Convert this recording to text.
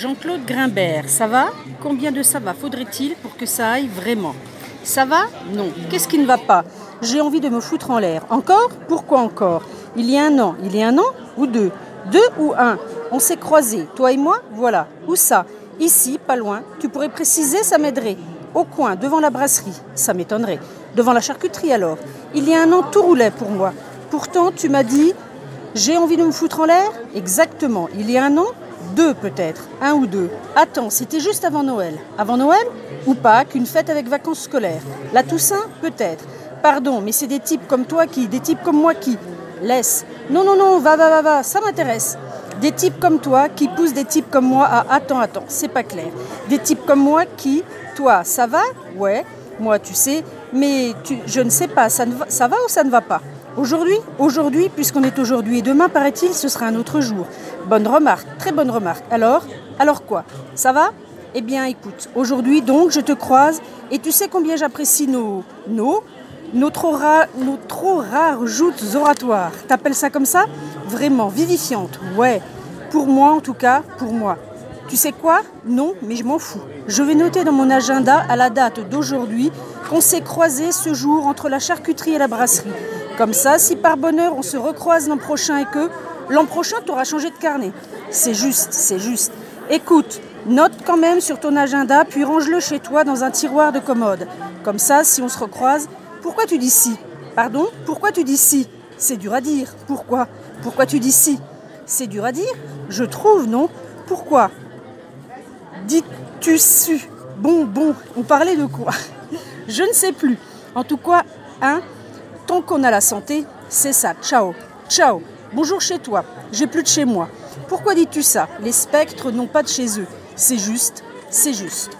Jean-Claude Grimbert, ça va? Combien de ça va? Faudrait-il pour que ça aille vraiment? Ça va? Non. Qu'est-ce qui ne va pas? J'ai envie de me foutre en l'air. Encore? Pourquoi encore? Il y a un an. Il y a un an ou deux? Deux ou un? On s'est croisés, toi et moi? Voilà. Où ça? Ici, pas loin. Tu pourrais préciser, ça m'aiderait. Au coin, devant la brasserie. Ça m'étonnerait. Devant la charcuterie alors. Il y a un an, tout roulait pour moi. Pourtant, tu m'as dit j'ai envie de me foutre en l'air? Exactement. Il y a un an Deux peut-être. Un ou deux. Attends, c'était juste avant Noël. Avant Noël Ou pas Qu'une fête avec vacances scolaires. La Toussaint Peut-être. Pardon, mais c'est des types comme toi qui Des types comme moi qui Laisse. Non, non, non, va, va, va, va. Ça m'intéresse. Des types comme toi qui poussent des types comme moi à attends, attends, c'est pas clair. Des types comme moi qui, toi, ça va? Ouais, moi, tu sais, mais je ne sais pas, ça va ou ça ne va pas? Aujourd'hui, aujourd'hui, puisqu'on est aujourd'hui et demain, paraît-il, ce sera un autre jour. Bonne remarque, très bonne remarque. Alors Alors quoi? Ça va? Eh bien, écoute, aujourd'hui, donc, je te croise et tu sais combien j'apprécie nos, nos, nos trop, rares, nos trop rares joutes oratoires. T'appelles ça comme ça? Vraiment, vivifiante, ouais. Pour moi, en tout cas, pour moi. Tu sais quoi? Non, mais je m'en fous. Je vais noter dans mon agenda, à la date d'aujourd'hui, qu'on s'est croisé ce jour entre la charcuterie et la brasserie. Comme ça, si par bonheur on se recroise l'an prochain et que l'an prochain tu auras changé de carnet. C'est juste, c'est juste. Écoute, note quand même sur ton agenda, puis range-le chez toi dans un tiroir de commode. Comme ça, si on se recroise, pourquoi tu dis si? Pardon? Pourquoi tu dis si? C'est dur à dire. Pourquoi? Pourquoi tu dis si? C'est dur à dire Je trouve, non? Pourquoi? Dis-tu su? Bon, bon, on parlait de quoi? Je ne sais plus. En tout cas, hein Tant qu'on a la santé, c'est ça. Ciao. Ciao. Bonjour chez toi. J'ai plus de chez moi. Pourquoi dis-tu ça? Les spectres n'ont pas de chez eux. C'est juste. C'est juste.